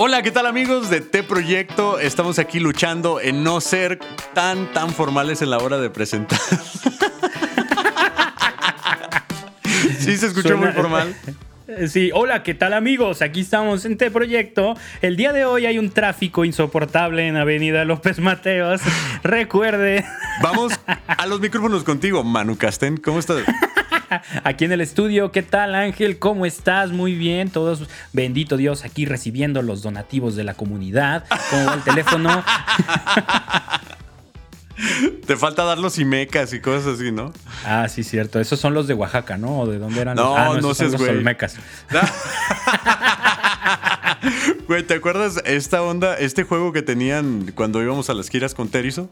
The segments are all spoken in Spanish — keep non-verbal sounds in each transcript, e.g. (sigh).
Hola, ¿qué tal amigos de T Proyecto? Estamos aquí luchando en no ser tan, tan formales en la hora de presentar. (laughs) sí, se escuchó muy formal. (laughs) Sí, hola, ¿qué tal amigos? Aquí estamos en T Proyecto. El día de hoy hay un tráfico insoportable en Avenida López Mateos. (laughs) Recuerde. Vamos a los micrófonos contigo, Manu Casten. ¿Cómo estás? (laughs) Aquí en el estudio, ¿qué tal Ángel? ¿Cómo estás? Muy bien, todos, bendito Dios, aquí recibiendo los donativos de la comunidad. ¿Cómo va el teléfono? (laughs) Te falta dar los imecas y cosas así, ¿no? Ah, sí, cierto. Esos son los de Oaxaca, ¿no? ¿O de dónde eran? No, los... ah, no, sé, los olmecas. (laughs) Güey, ¿te acuerdas esta onda, este juego que tenían cuando íbamos a las giras con Terizo?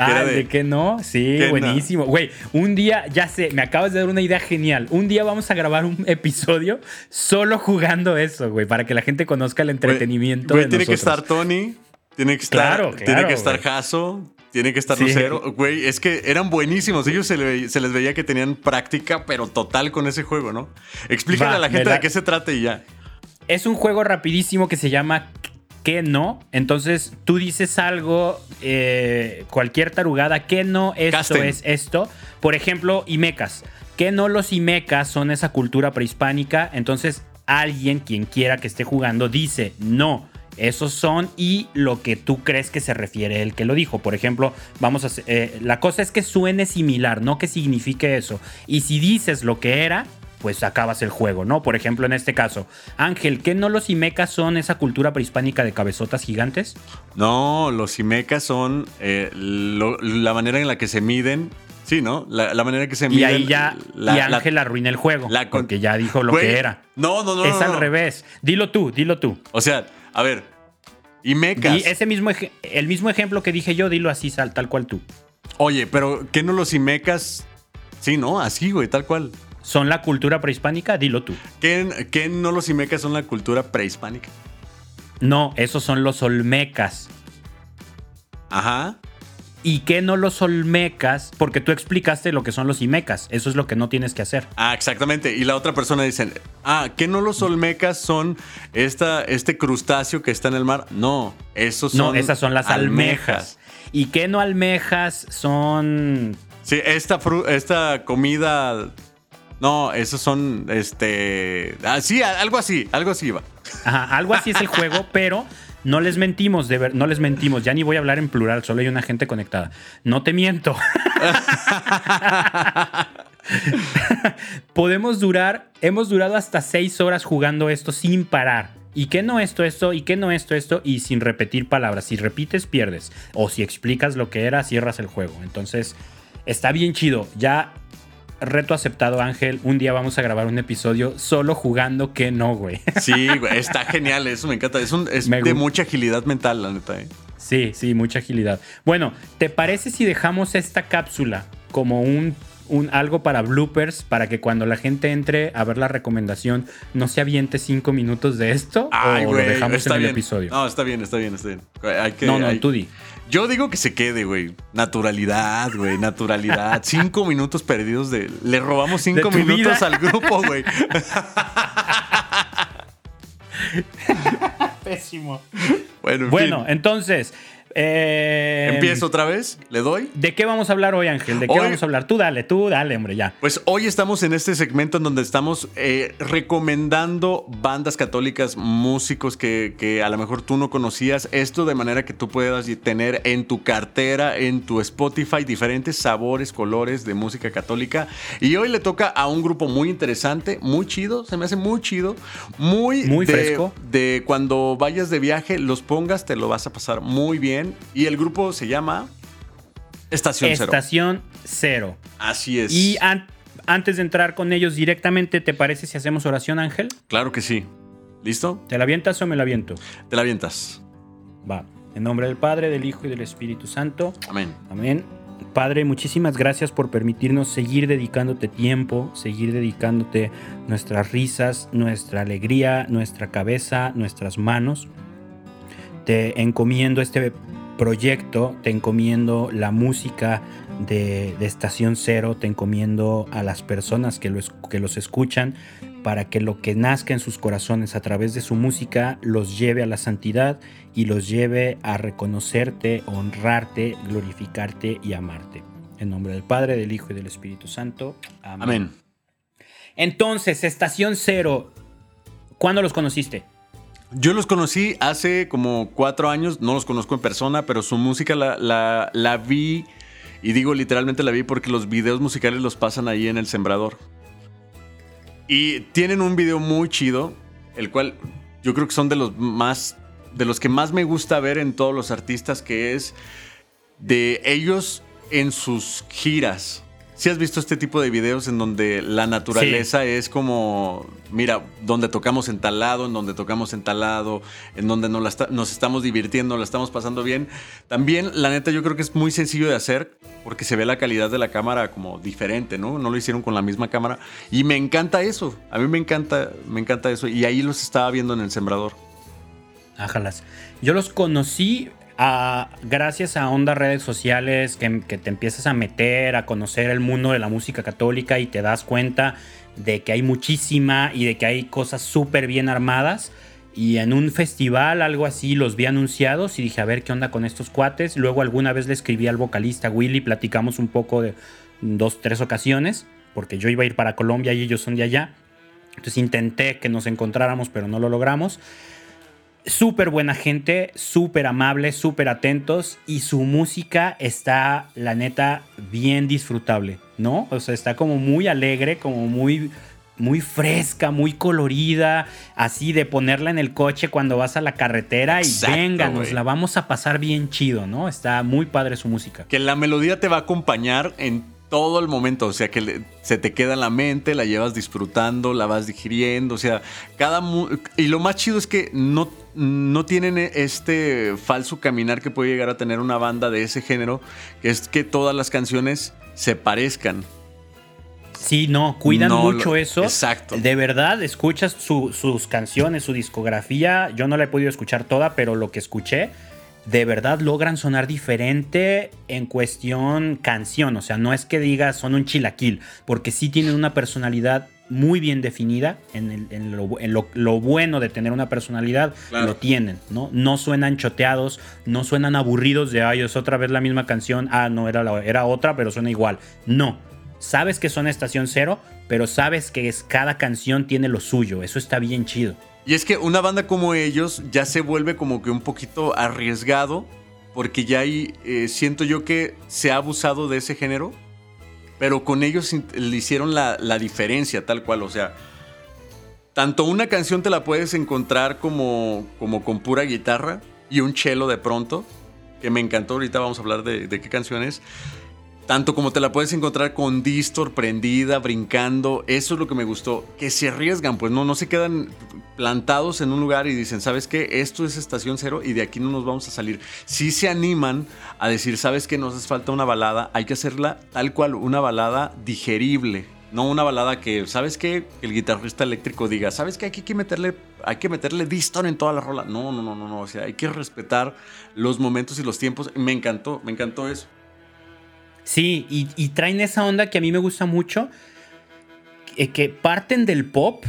Ah, de, qué no? Sí, buenísimo. Güey, un día, ya sé, me acabas de dar una idea genial. Un día vamos a grabar un episodio solo jugando eso, güey, para que la gente conozca el entretenimiento. Güey, tiene que estar Tony, tiene que estar, tiene que estar Jaso, tiene que estar Lucero. Güey, es que eran buenísimos. Ellos se, les veía que tenían práctica, pero total con ese juego, ¿no? Explícale a la gente de qué se trata y ya. Es un juego rapidísimo que se llama que no. Entonces tú dices algo, eh, cualquier tarugada, que no, esto es esto. Por ejemplo, Imecas. Que no los Imecas son esa cultura prehispánica. Entonces alguien, quien quiera que esté jugando, dice no. Esos son y lo que tú crees que se refiere el que lo dijo. Por ejemplo, vamos a eh, la cosa es que suene similar, no que signifique eso. Y si dices lo que era, pues acabas el juego, ¿no? Por ejemplo, en este caso, Ángel, ¿qué no los Imecas son esa cultura prehispánica de cabezotas gigantes? No, los Imecas son eh, la manera en la que se miden. Sí, ¿no? La, manera en que se miden. Y ahí ya y Ángel arruina el juego. porque ya dijo lo que era. No, no, no. Es al revés. Dilo tú, dilo tú. O sea, a ver. Imecas. Y ese mismo, el mismo ejemplo que dije yo, dilo así, tal cual tú. Oye, pero ¿qué no los Imecas? Sí, ¿no? Así, güey, tal cual son la cultura prehispánica? Dilo tú. ¿Qué, no los Imecas son la cultura prehispánica? No, esos son los Olmecas. Ajá. ¿Y qué no los Olmecas? Porque tú explicaste lo que son los Imecas. Eso es lo que no tienes que hacer. Ah, exactamente. Y la otra persona dice, ah, ¿qué no los Olmecas son esta, este crustáceo que está en el mar? No, esos son. No, esas son las almejas. ¿Y qué no almejas son? Sí, esta, esta comida no, esos son, este, así, ah, algo así, algo así va. Ajá, algo así es el juego, (laughs) pero no les mentimos, de ver, no les mentimos. Ya ni voy a hablar en plural, solo hay una gente conectada. No te miento. (laughs) Podemos durar, hemos durado hasta seis horas jugando esto sin parar. ¿Y qué no esto, esto? ¿Y qué no esto, esto? Y sin repetir palabras. Si repites, pierdes. O si explicas lo que era, cierras el juego. Entonces, está bien chido. Ya reto aceptado, Ángel. Un día vamos a grabar un episodio solo jugando que no, güey. (laughs) Sí, güey, está genial, eso me encanta. Es, de mucha agilidad mental, la neta. ¿eh? Sí, sí, mucha agilidad. Bueno, ¿te parece si dejamos esta cápsula como un, un, algo para bloopers para que cuando la gente entre a ver la recomendación no se aviente cinco minutos de esto? Ay, o lo dejamos en el episodio. No, está bien, está bien, está bien. no, no, tú di. Yo digo que se quede, güey. Naturalidad, güey, naturalidad. cinco minutos perdidos de. Le robamos cinco minutos al grupo, güey. Pésimo. Bueno, bueno entonces, eh, ¿Empiezo otra vez? ¿Le doy? ¿De qué vamos a hablar hoy, Ángel? ¿De qué vamos a hablar? Tú dale, tú dale, hombre, ya. Pues hoy estamos en este segmento en donde estamos eh, recomendando bandas católicas, músicos que, a lo mejor tú no conocías. Esto de manera que tú puedas tener en tu cartera, en tu Spotify, diferentes sabores, colores de música católica. Y hoy le toca a un grupo muy interesante, muy chido, se me hace muy chido, muy, muy fresco. De cuando vayas de viaje, los pongas, te lo vas a pasar muy bien y el grupo se llama Estación Cero. Estación Cero. Así es. Y antes de entrar con ellos directamente, ¿te parece si hacemos oración, Ángel? Claro que sí. ¿Listo? ¿Te la avientas o me la aviento? Te la avientas. Va. En nombre del Padre, del Hijo y del Espíritu Santo. Amén. Amén. Padre, muchísimas gracias por permitirnos seguir dedicándote tiempo, seguir dedicándote nuestras risas, nuestra alegría, nuestra cabeza, nuestras manos te encomiendo este proyecto, te encomiendo la música de, Estación Cero, te encomiendo a las personas que los, que los escuchan, para que lo que nazca en sus corazones a través de su música los lleve a la santidad y los lleve a reconocerte, honrarte, glorificarte y amarte. En nombre del Padre, del Hijo y del Espíritu Santo. Amén. Entonces, Estación Cero, ¿cuándo los conociste? Yo los conocí hace como cuatro años, no los conozco en persona, pero su música la, vi, y digo literalmente la vi porque los videos musicales los pasan ahí en el sembrador. Y tienen un video muy chido, el cual yo creo que son de los más, de los que más me gusta ver en todos los artistas, que es de ellos en sus giras. Si has visto este tipo de videos en donde la naturaleza es como, mira, donde tocamos en tal lado, en donde tocamos en tal lado, en donde nos, nos estamos divirtiendo, la estamos pasando bien. También, la neta, yo creo que es muy sencillo de hacer porque se ve la calidad de la cámara como diferente, ¿no? No lo hicieron con la misma cámara. Y me encanta eso. A mí me encanta, me encanta eso. Y ahí los estaba viendo en el sembrador. Ájalas. Yo los conocí gracias a ondas redes sociales que, te empiezas a meter, a conocer el mundo de la música católica y te das cuenta de que hay muchísima y de que hay cosas súper bien armadas. Y en un festival, algo así, los vi anunciados y dije, a ver qué onda con estos cuates. Luego alguna vez le escribí al vocalista Willy, platicamos un poco de dos, tres ocasiones, porque yo iba a ir para Colombia y ellos son de allá. Entonces intenté que nos encontráramos, pero no lo logramos súper buena gente, súper amable, súper atentos y su música está, la neta, bien disfrutable, ¿no? O sea, está como muy alegre, como muy, muy fresca, muy colorida, así de ponerla en el coche cuando vas a la carretera y venga, nos la vamos a pasar bien chido, ¿no? Está muy padre su música. Que la melodía te va a acompañar en todo el momento, o sea que se te queda en la mente, la llevas disfrutando, la vas digiriendo, o sea, cada... Y lo más chido es que no, no tienen este falso caminar que puede llegar a tener una banda de ese género, que es que todas las canciones se parezcan. Sí, no, cuidan mucho eso. Exacto. De verdad, escuchas sus canciones, su discografía. Yo no la he podido escuchar toda, pero lo que escuché de verdad logran sonar diferente en cuestión canción. O sea, no es que digas son un chilaquil, porque sí tienen una personalidad muy bien definida. En, lo, bueno de tener una personalidad, lo tienen, ¿no? No suenan choteados, no suenan aburridos de, ay, es otra vez la misma canción, ah, no, era, la, era otra, pero suena igual. No. Sabes que son estación cero, pero sabes que es, cada canción tiene lo suyo. Eso está bien chido. Y es que una banda como ellos ya se vuelve como que un poquito arriesgado, porque ya hay, eh, siento yo que se ha abusado de ese género, pero con ellos le hicieron la, diferencia tal cual, o sea, tanto una canción te la puedes encontrar como, como con pura guitarra y un cello de pronto, que me encantó, ahorita vamos a hablar de, de qué canción es, tanto como te la puedes encontrar con distor, prendida, brincando. Eso es lo que me gustó. Que se arriesgan, pues no, no se quedan plantados en un lugar y dicen, ¿sabes qué? Esto es estación cero y de aquí no nos vamos a salir. Si se animan a decir, ¿sabes qué? Nos hace falta una balada. Hay que hacerla tal cual, una balada digerible. No una balada que, ¿sabes qué? El guitarrista eléctrico diga, ¿sabes qué? Aquí hay que meterle, hay que meterle distor en toda la rola. No, no, no, no, no. O sea, hay que respetar los momentos y los tiempos. Me encantó, me encantó eso. Sí, y, traen esa onda que a mí me gusta mucho, que, parten del pop,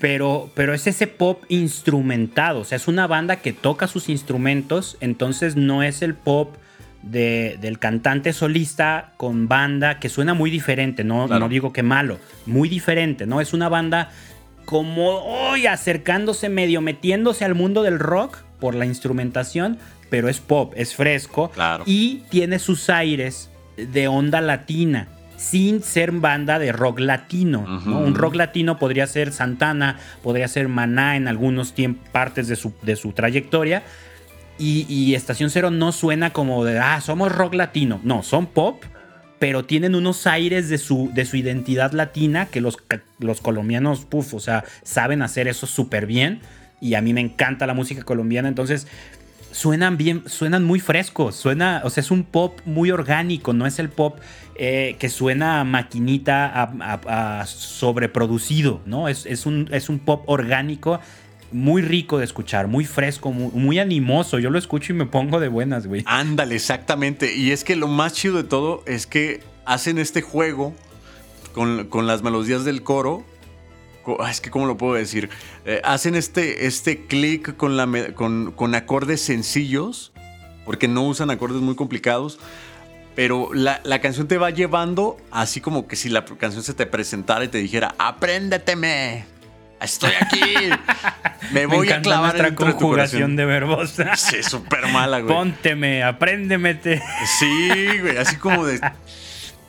pero, pero es ese pop instrumentado, o sea, es una banda que toca sus instrumentos, entonces no es el pop del cantante solista con banda que suena muy diferente, no, no digo que malo, muy diferente, ¿no? Es una banda como hoy acercándose medio, metiéndose al mundo del rock por la instrumentación, pero es pop, es fresco y tiene sus aires de onda latina, sin ser banda de rock latino. Un rock latino podría ser Santana, podría ser Maná en algunos partes de su, de su trayectoria. Y, Estación Cero no suena como de, ah, somos rock latino. No, son pop, pero tienen unos aires de su, de su identidad latina que los, los colombianos, puff, o sea, saben hacer eso súper bien. Y a mí me encanta la música colombiana, entonces suenan bien, suenan muy frescos, suena, o sea, es un pop muy orgánico, no es el pop eh, que suena a maquinita, sobreproducido, ¿no? Es, un, es un pop orgánico muy rico de escuchar, muy fresco, muy, animoso. Yo lo escucho y me pongo de buenas, güey. Ándale, exactamente. Y es que lo más chido de todo es que hacen este juego con, con las melodías del coro es que, ¿cómo lo puedo decir? Eh, hacen este, este clic con, la, con, con acordes sencillos, porque no usan acordes muy complicados, pero la, la, canción te va llevando así como que si la canción se te presentara y te dijera, apréndeteme, estoy aquí, (laughs) me voy a clavar nuestra conjugación de verbos. (laughs) Sí, súper mala, güey. Pónteme, apréndemete. Sí, güey, así como de...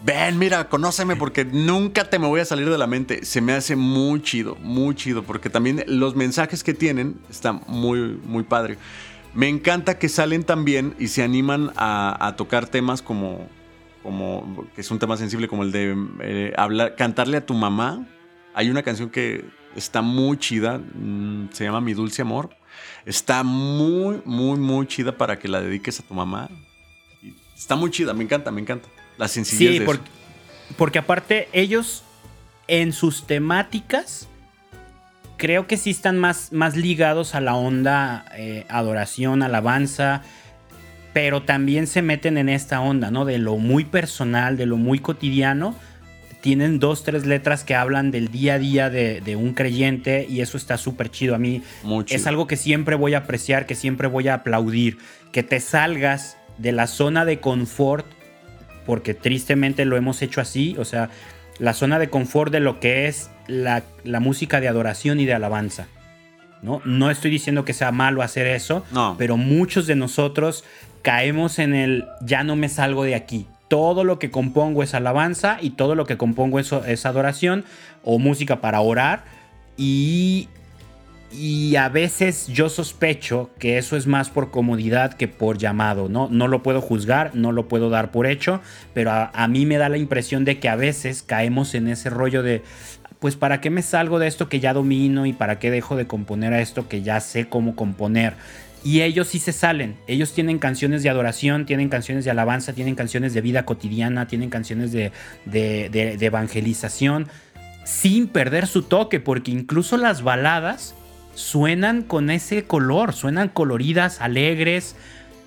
Ven, mira, conóceme porque nunca te me voy a salir de la mente. Se me hace muy chido, muy chido, porque también los mensajes que tienen están muy, muy padre. Me encanta que salen también y se animan a, tocar temas como, como, que es un tema sensible, como el de eh, hablar, cantarle a tu mamá. Hay una canción que está muy chida, mm, se llama Mi Dulce Amor. Está muy, muy, muy chida para que la dediques a tu mamá. Está muy chida, me encanta, me encanta. La sencillez sí, porque, porque aparte ellos en sus temáticas creo que sí están más, más ligados a la onda eh, adoración, alabanza, pero también se meten en esta onda, ¿no? De lo muy personal, de lo muy cotidiano. Tienen dos, tres letras que hablan del día a día de, un creyente y eso está súper chido. A mí es algo que siempre voy a apreciar, que siempre voy a aplaudir. Que te salgas de la zona de confort porque tristemente lo hemos hecho así, o sea, la zona de confort de lo que es la, música de adoración y de alabanza. ¿no? no estoy diciendo que sea malo hacer eso, pero muchos de nosotros caemos en el ya no me salgo de aquí. Todo lo que compongo es alabanza y todo lo que compongo es, es adoración o música para orar. Y y a veces yo sospecho que eso es más por comodidad que por llamado, ¿no? No lo puedo juzgar, no lo puedo dar por hecho, pero a, mí me da la impresión de que a veces caemos en ese rollo de, pues ¿para qué me salgo de esto que ya domino y para qué dejo de componer a esto que ya sé cómo componer? Y ellos sí se salen, ellos tienen canciones de adoración, tienen canciones de alabanza, tienen canciones de vida cotidiana, tienen canciones de, de, de evangelización, sin perder su toque, porque incluso las baladas suenan con ese color, suenan coloridas, alegres,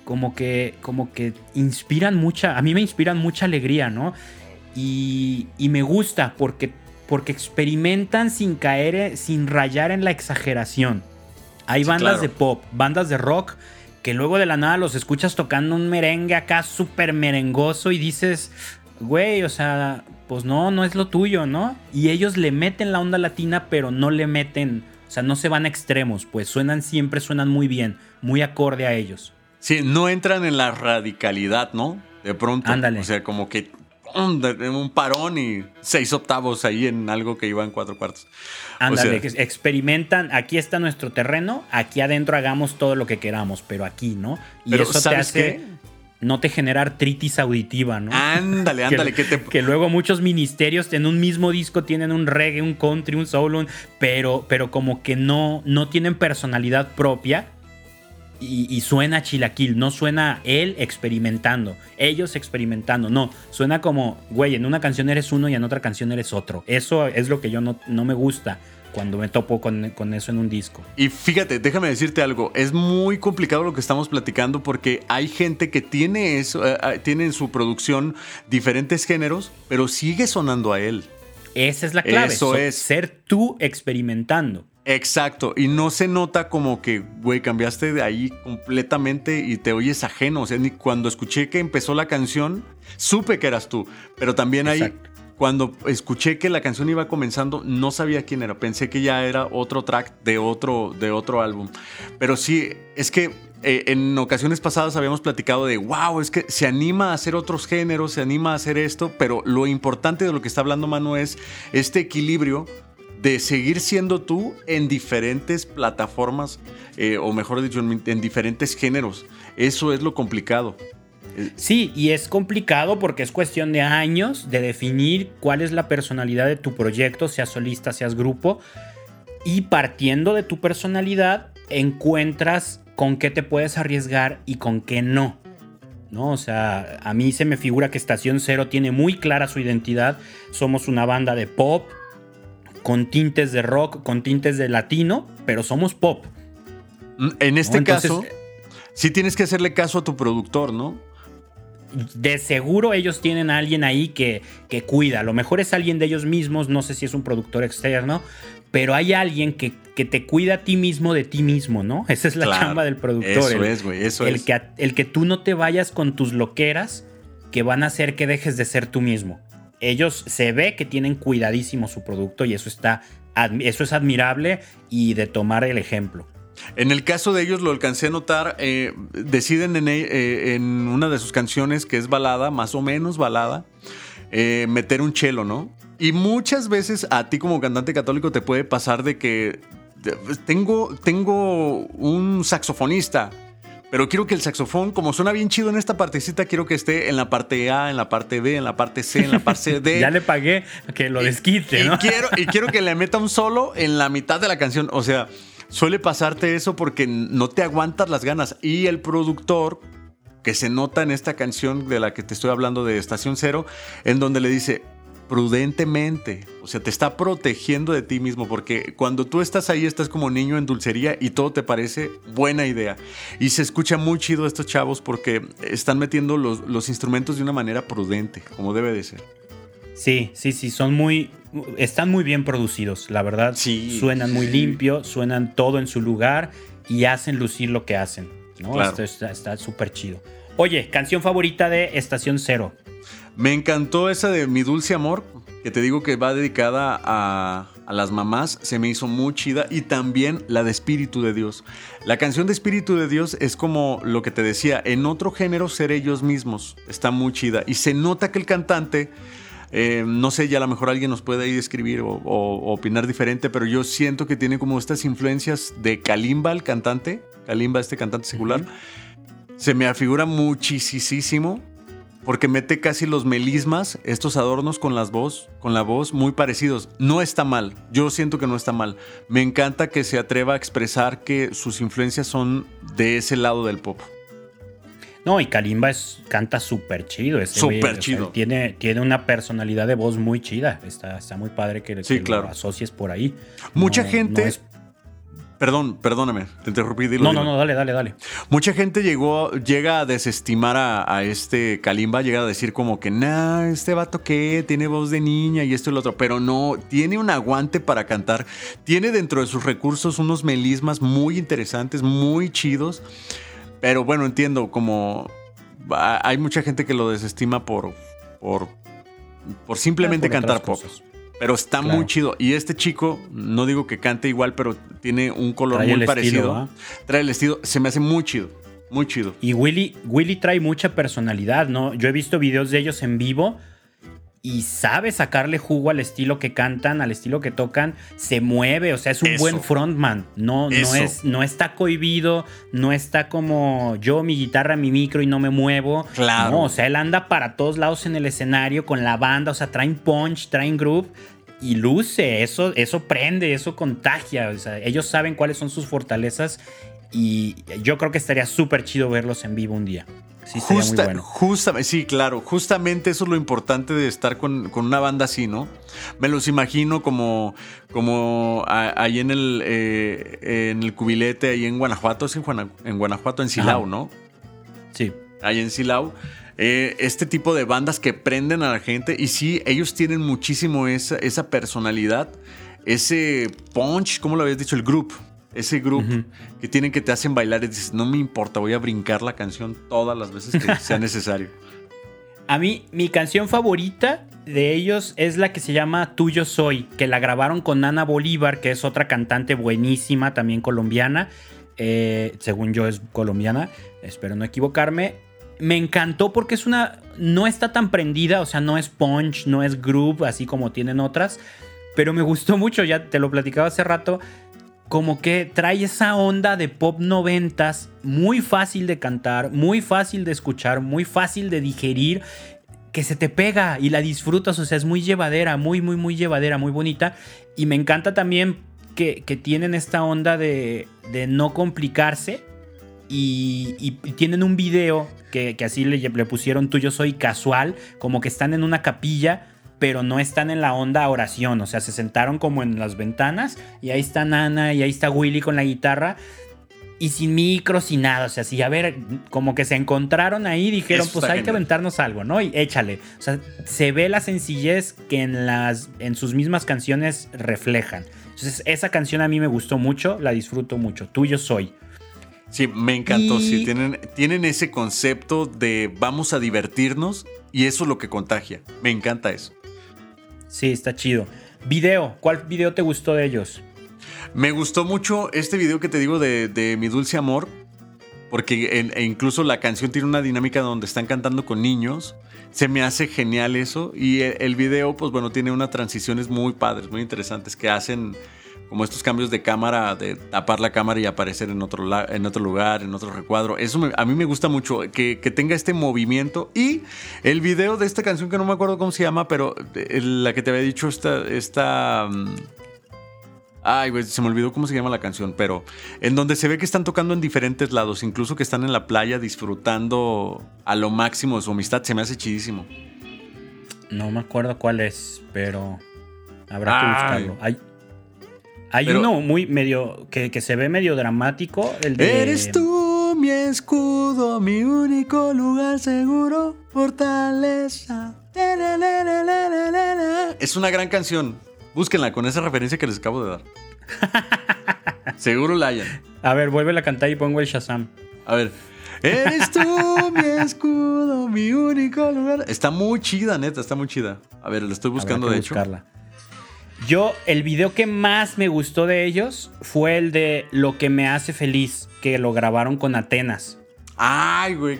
como que, como que inspiran mucha, a mí me inspiran mucha alegría, ¿no? Y, y me gusta porque, porque experimentan sin caer, sin rayar en la exageración. Hay bandas de pop, bandas de rock, que luego de la nada los escuchas tocando un merengue acá súper merengoso y dices, güey, o sea, pues no, no es lo tuyo, ¿no? Y ellos le meten la onda latina, pero no le meten o sea, no se van a extremos, pues suenan siempre, suenan muy bien, muy acorde a ellos. Sí, no entran en la radicalidad, ¿no? De pronto. Ándale. O sea, como que un parón y seis octavos ahí en algo que iba en cuatro cuartos. Ándale, experimentan, aquí está nuestro terreno, aquí adentro hagamos todo lo que queramos, pero aquí, ¿no? Y eso te hace no te genera artritis auditiva, ¿no? Ándale, (laughs) ándale. que, te... que, luego muchos ministerios en un mismo disco tienen un reggae, un country, un soul, pero, pero como que no, no tienen personalidad propia y, y, suena chilaquil, no suena él experimentando, ellos experimentando, no, suena como, güey, en una canción eres uno y en otra canción eres otro. Eso es lo que yo no, no me gusta cuando me topo con, eso en un disco. Y fíjate, déjame decirte algo, es muy complicado lo que estamos platicando porque hay gente que tiene eso, eh, eh, tiene en su producción diferentes géneros, pero sigue sonando a él. Esa es la clave. Eso es. Ser tú experimentando. Exacto, y no se nota como que, güey, cambiaste de ahí completamente y te oyes ajeno. O sea, ni cuando escuché que empezó la canción, supe que eras tú, pero también hay cuando escuché que la canción iba comenzando, no sabía quién era. Pensé que ya era otro track de otro, de otro álbum. Pero sí, es que eh, en ocasiones pasadas habíamos platicado de, wow, es que se anima a hacer otros géneros, se anima a hacer esto, pero lo importante de lo que está hablando Manu es este equilibrio de seguir siendo tú en diferentes plataformas, eh, o mejor dicho, en diferentes géneros. Eso es lo complicado. Sí, y es complicado porque es cuestión de años de definir cuál es la personalidad de tu proyecto, seas solista, seas grupo. Y partiendo de tu personalidad, encuentras con qué te puedes arriesgar y con qué no. ¿No? O sea, a mí se me figura que Estación Cero tiene muy clara su identidad. Somos una banda de pop, con tintes de rock, con tintes de latino, pero somos pop. En este caso, sí tienes que hacerle caso a tu productor, ¿no? De seguro ellos tienen a alguien ahí que, que cuida. A lo mejor es alguien de ellos mismos, no sé si es un productor externo, pero hay alguien que, que te cuida a ti mismo de ti mismo, ¿no? (laughs) Esa es la chamba del productor. Eso es, güey, eso el es. Que, el que tú no te vayas con tus loqueras que van a hacer que dejes de ser tú mismo. Ellos se ve que tienen cuidadísimo su producto y eso está eso es admirable y de tomar el ejemplo. En el caso de ellos lo alcancé a notar, eh, deciden eh, en, una de sus canciones, que es balada, más o menos balada, eh, meter un chelo, ¿no? Y muchas veces a ti como cantante católico te puede pasar de que tengo, tengo un saxofonista, pero quiero que el saxofón, como suena bien chido en esta partecita, quiero que esté en la parte A, en la parte B, en la parte C, en la parte D. (laughs) ya le pagué que lo desquite, y, ¿no? quiero, y quiero que le meta un solo en la mitad de la canción. O sea, suele pasarte eso porque no te aguantas las ganas. Y el productor, que se nota en esta canción de la que te estoy hablando de Estación Cero, en donde le dice, prudentemente, o sea, te está protegiendo de ti mismo, porque cuando tú estás ahí estás como niño en dulcería y todo te parece buena idea. Y se escucha muy chido estos chavos porque están metiendo los, los instrumentos de una manera prudente, como debe de ser. Sí, sí, sí, son muy, están muy bien producidos, la verdad. Sí, suenan muy limpio, suenan todo en su lugar y hacen lucir lo que hacen. ¿no? Esto está súper chido. Oye, canción favorita de Estación Cero. Me encantó esa de Mi Dulce Amor, que te digo que va dedicada a, a, las mamás, se me hizo muy chida. Y también la de Espíritu de Dios. La canción de Espíritu de Dios es como lo que te decía, en otro género ser ellos mismos. Está muy chida. Y se nota que el cantante... Eh, no sé, ya a lo mejor alguien nos puede ahí escribir o, o, opinar diferente, pero yo siento que tiene como estas influencias de Kalimba, el cantante, Kalimba, este cantante secular. Uh -huh. Se me afigura muchísimo porque mete casi los melismas, estos adornos con las voz, con la voz muy parecidos. No está mal, yo siento que no está mal. Me encanta que se atreva a expresar que sus influencias son de ese lado del pop. No, y Kalimba es, canta súper chido. Súper chido. O sea, tiene, tiene una personalidad de voz muy chida. Está, está muy padre que, sí, que claro. lo asocies por ahí. Mucha no, gente. No es... Perdón, perdóname, te interrumpí. Dilo, no, dilo. no, no, dale, dale, dale. Mucha gente llegó, llega a desestimar a, a este Kalimba, llega a decir como que, nah, este vato que tiene voz de niña y esto y lo otro, pero no, tiene un aguante para cantar, tiene dentro de sus recursos unos melismas muy interesantes, muy chidos, pero bueno, entiendo como hay mucha gente que lo desestima por, por, por simplemente por cantar pop. Cosas. Pero está Claro. muy chido. Y este chico, no digo que cante igual, pero tiene un color Trae muy parecido. estilo, ¿ah? Trae el estilo. Se me hace muy chido. Muy chido. Y Willy, Willy trae mucha personalidad, ¿no? Yo he visto videos de ellos en vivo y sabe sacarle jugo al estilo que cantan, al estilo que tocan, se mueve, o sea, es un Eso. buen frontman, no, no, es, no está cohibido, no está como yo, mi guitarra, mi micro y no me muevo. Claro. No, o sea, él anda para todos lados en el escenario con la banda, o sea, traen punch, traen groove y luce, eso, eso prende, eso contagia, o sea, ellos saben cuáles son sus fortalezas y yo creo que estaría súper chido verlos en vivo un día. Sí, estaría Justa- muy bueno. justa- sí, claro. Justamente eso es lo importante de estar con, con una banda así, ¿no? Me los imagino como, como a- ahí en el, eh, en el cubilete, ahí en Guanajuato, es en, en Guanajuato, en Silao, Ajá. ¿no? Sí. ahí en Silao. eh, este tipo de bandas que prenden a la gente y sí, ellos tienen muchísimo esa, esa personalidad, ese punch, ¿cómo lo habías dicho? El group. Ese grupo que tienen que te hacen bailar y dices, no me importa, voy a brincar la canción todas las veces que sea necesario. (laughs) A mí, mi canción favorita de ellos es la que se llama Tuyo Soy, que la grabaron con Ana Bolívar, que es otra cantante buenísima, también colombiana. Eh, según yo es colombiana, espero no equivocarme. Me encantó porque es una. No está tan prendida, o sea, no es punch, no es groove, así como tienen otras. Pero me gustó mucho, ya te lo platicaba hace rato. Como que trae esa onda de pop noventas, muy fácil de cantar, muy fácil de escuchar, muy fácil de digerir, que se te pega y la disfrutas, o sea, es muy llevadera, muy, muy, muy llevadera, muy bonita. Y me encanta también que, que tienen esta onda de, de no complicarse y, tienen un video que, que así le, le pusieron tú, yo soy casual, como que están en una capilla, pero no están en la onda oración, o sea, se sentaron como en las ventanas y ahí está Nana y ahí está Willy con la guitarra y sin micros y nada. O sea, sí, a ver, como que se encontraron ahí y dijeron, pues hay que aventarnos algo, ¿no? Y échale. O sea, se ve la sencillez que en, las, en sus mismas canciones reflejan. Entonces, esa canción a mí me gustó mucho, la disfruto mucho. Tuyo soy. Sí, me encantó. Sí, tienen, tienen ese concepto de vamos a divertirnos y eso es lo que contagia. Me encanta eso. Sí, está chido. Video, ¿cuál video te gustó de ellos? Me gustó mucho este video que te digo de, Mi Dulce Amor, porque e incluso la canción tiene una dinámica donde están cantando con niños. Se me hace genial eso. Y el, el video, pues bueno, tiene unas transiciones muy padres, muy interesantes que hacen como estos cambios de cámara, de tapar la cámara y aparecer en otro, en otro lugar, en otro recuadro. Eso a mí me gusta mucho, que, tenga este movimiento. Y el video de esta canción, que no me acuerdo cómo se llama, pero la que te había dicho, esta... esta mm, Ay, güey, se me olvidó cómo se llama la canción, pero en donde se ve que están tocando en diferentes lados, incluso que están en la playa disfrutando a lo máximo de su amistad, se me hace chidísimo. No me acuerdo cuál es, pero habrá que buscarlo. Hay, hay uno muy medio que, se ve medio dramático. El de... Eres tú mi escudo, mi único lugar seguro, fortaleza. Es una gran canción. Búsquenla con esa referencia que les acabo de dar. (laughs) Seguro la hayan. A ver, vuelve a cantar y pongo el Shazam. A ver. Eres tú mi escudo, mi único lugar. Está muy chida, neta, está muy chida. A ver, la estoy buscando de hecho. Yo, el video que más me gustó de ellos fue el de Lo que me hace feliz, que lo grabaron con Atenas. Ay, güey.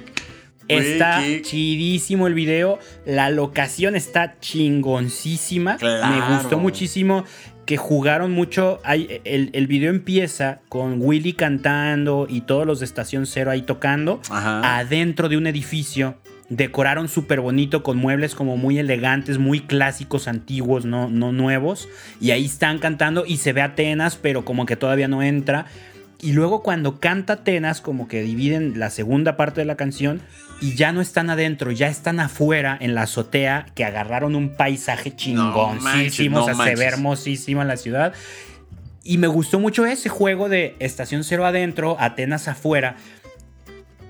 Está chidísimo el video. La locación está chingoncísima. Me gustó muchísimo que jugaron mucho. el, el, video empieza con Willy cantando y todos los de Estación Cero ahí tocando adentro de un edificio decoraron súper bonito con muebles como muy elegantes, muy clásicos, antiguos, no, no nuevos. Y ahí están cantando y se ve Atenas, pero como que todavía no entra. Y luego cuando canta Atenas, como que dividen la segunda parte de la canción y ya no están adentro, ya están afuera en la azotea, que agarraron un paisaje chingoncísimo, o sea, se ve hermosísima la ciudad. Y me gustó mucho ese juego de Estación Cero adentro, Atenas afuera,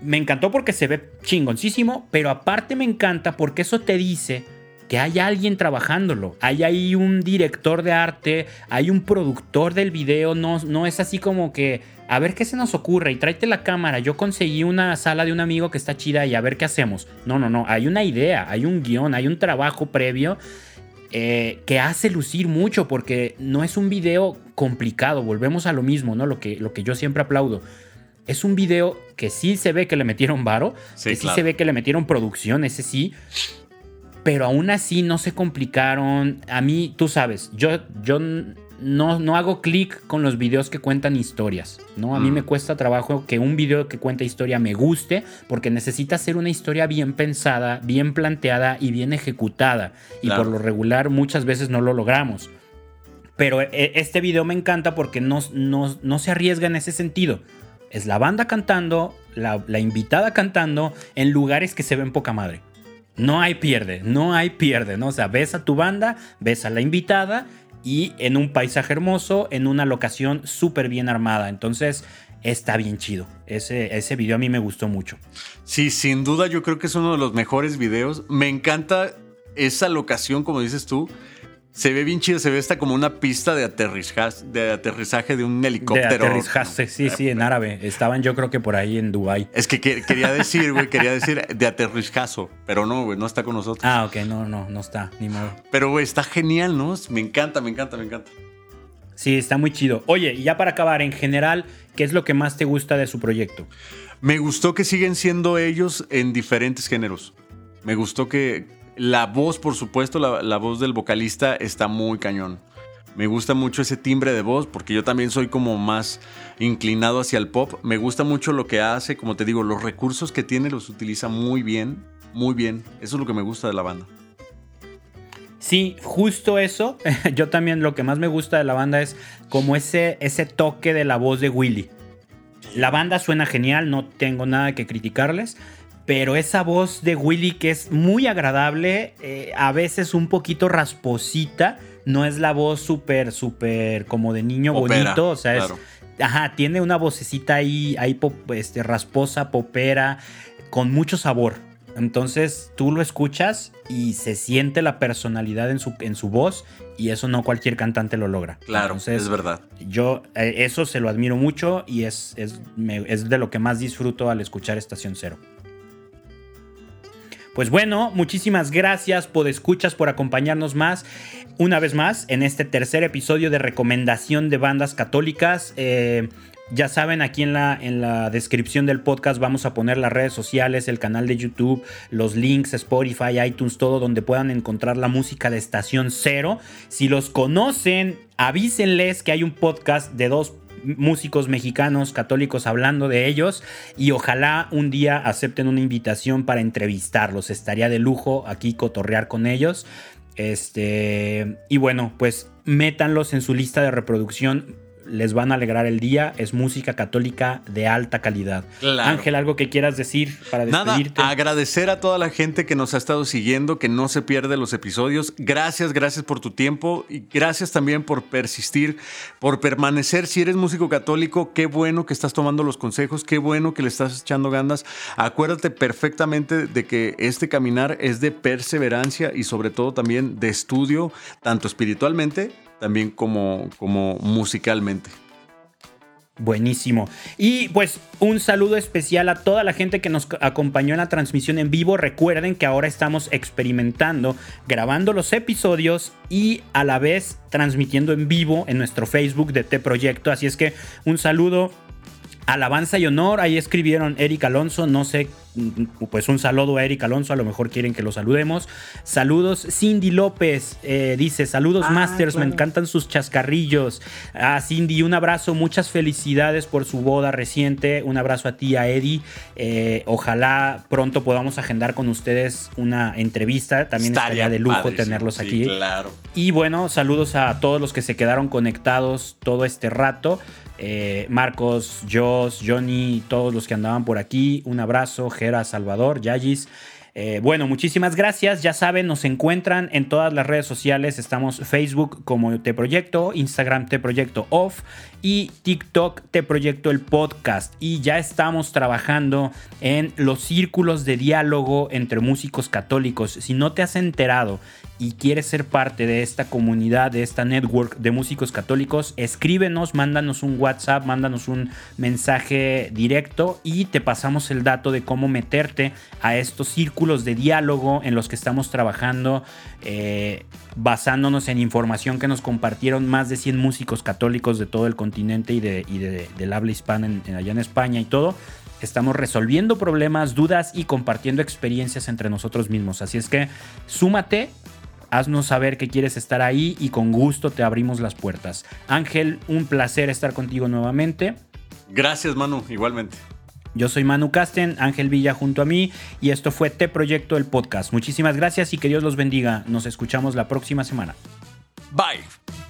me encantó porque se ve chingoncísimo, pero aparte me encanta porque eso te dice que hay alguien trabajándolo, hay ahí un director de arte, hay un productor del video, no, no es así como que a ver qué se nos ocurre y tráete la cámara, yo conseguí una sala de un amigo que está chida y a ver qué hacemos. No, no, no, hay una idea, hay un guion, hay un trabajo previo eh, que hace lucir mucho porque no es un video complicado, volvemos a lo mismo, ¿no? Lo que, lo que yo siempre aplaudo es un video que sí se ve que le metieron varo, que sí se ve que le metieron producción, ese sí. Pero aún así no se complicaron. A mí, tú sabes, yo, yo no, no hago clic con los videos que cuentan historias. ¿no? A mí me mm. cuesta trabajo que un video que cuenta historia me guste porque necesita ser una historia bien pensada, bien planteada y bien ejecutada. Y por lo regular muchas veces no lo logramos. Pero eh, este video me encanta porque no, no, no se arriesga en ese sentido es la banda cantando, la, invitada cantando en lugares que se ven poca madre. No hay pierde, no hay pierde, ¿no? O sea, ves a tu banda, ves a la invitada y en un paisaje hermoso, en una locación súper bien armada. Entonces, está bien chido. Ese, ese video a mí me gustó mucho. Sí, sin duda yo creo que es uno de los mejores videos. Me encanta esa locación, como dices tú. Se ve bien chido, se ve esta como una pista de aterrizaje de, aterrizaje de un helicóptero. De aterrizaje, sí, sí, en árabe. Estaban yo creo que por ahí en Dubai. Es que, quería decir, güey, quería decir de aterrizazo, pero no, güey, no está con nosotros. Ah, ok, no, no, no está, ni modo. Pero, güey, está genial, ¿no? Me encanta, me encanta, me encanta. Sí, está muy chido. Oye, y ya para acabar, en general, ¿qué es lo que más te gusta de su proyecto? Me gustó que siguen siendo ellos en diferentes géneros. Me gustó que, la voz, por supuesto, la, voz del vocalista está muy cañón. Me gusta mucho ese timbre de voz porque yo también soy como más inclinado hacia el pop. Me gusta mucho lo que hace, como te digo, los recursos que tiene los utiliza muy bien, muy bien. Eso es lo que me gusta de la banda. Sí, justo eso. (laughs) Yo también lo que más me gusta de la banda es como ese, ese toque de la voz de Willy. La banda suena genial, no tengo nada que criticarles, pero esa voz de Willy que es muy agradable, eh, a veces un poquito rasposita, no es la voz súper, súper como de niño bonito, o sea, es ajá, tiene una vocecita ahí, ahí este, rasposa, popera, con mucho sabor. Entonces tú lo escuchas y se siente la personalidad en su, en su voz y eso no cualquier cantante lo logra. Claro, es verdad. Yo eh, eso se lo admiro mucho y es, es, es de lo que más disfruto al escuchar Estación Cero. Pues bueno, muchísimas gracias por escuchas, por acompañarnos más. Una vez más, en este tercer episodio de recomendación de bandas católicas. Eh, ya saben, aquí en la, en la descripción del podcast vamos a poner las redes sociales, el canal de YouTube, los links, Spotify, iTunes, todo donde puedan encontrar la música de Estación Cero. Si los conocen, avísenles que hay un podcast de dos músicos mexicanos católicos hablando de ellos y ojalá un día acepten una invitación para entrevistarlos. Estaría de lujo aquí cotorrear con ellos. Este, y bueno, pues métanlos en su lista de reproducción les van a alegrar el día. Es música católica de alta calidad. Ángel, ¿algo que quieras decir para despedirte? Nada, agradecer a toda la gente que nos ha estado siguiendo, que no se pierde los episodios. Gracias, gracias por tu tiempo y gracias también por persistir, por permanecer. Si eres músico católico, qué bueno que estás tomando los consejos, qué bueno que le estás echando ganas. Acuérdate perfectamente de que este caminar es de perseverancia y sobre todo también de estudio, tanto espiritualmente también como, como musicalmente. Buenísimo. Y pues un saludo especial a toda la gente que nos acompañó en la transmisión en vivo. Recuerden que ahora estamos experimentando, grabando los episodios y a la vez transmitiendo en vivo en nuestro Facebook de T Proyecto. Así es que un saludo Alabanza y honor, ahí escribieron Eric Alonso, no sé, pues un saludo a Eric Alonso, a lo mejor quieren que lo saludemos. Saludos, Cindy López, eh, dice, saludos ah, Masters, me encantan sus chascarrillos. A Cindy, un abrazo, muchas felicidades por su boda reciente, un abrazo a ti, a Eddie. Eh, ojalá pronto podamos agendar con ustedes una entrevista, también estaría, de lujo tenerlos aquí. Claro. Y bueno, saludos a todos los que se quedaron conectados todo este rato. Eh, Marcos, Joss, Johnny, todos los que andaban por aquí. Un abrazo, Salvador, Yagis. Eh, bueno, muchísimas gracias. Ya saben, nos encuentran en todas las redes sociales. Estamos Facebook como Te Proyecto, Instagram Te Proyecto Off y TikTok Te Proyecto el Podcast. Y ya estamos trabajando en los círculos de diálogo entre músicos católicos. Si no te has enterado y quieres ser parte de esta comunidad, de esta network de músicos católicos, escríbenos, mándanos un WhatsApp, mándanos un mensaje directo y te pasamos el dato de cómo meterte a estos círculos de diálogo en los que estamos trabajando, eh, basándonos en información que nos compartieron más de 100 músicos católicos de todo el continente y, de, del habla hispana allá en España y todo. Estamos resolviendo problemas, dudas y compartiendo experiencias entre nosotros mismos. Así es que súmate, haznos saber que quieres estar ahí y con gusto te abrimos las puertas. Ángel, un placer estar contigo nuevamente. Gracias, Manu, igualmente. Yo soy Manu Casten, Ángel Villa junto a mí y esto fue Te Proyecto el Podcast. Muchísimas gracias y que Dios los bendiga. Nos escuchamos la próxima semana. Bye.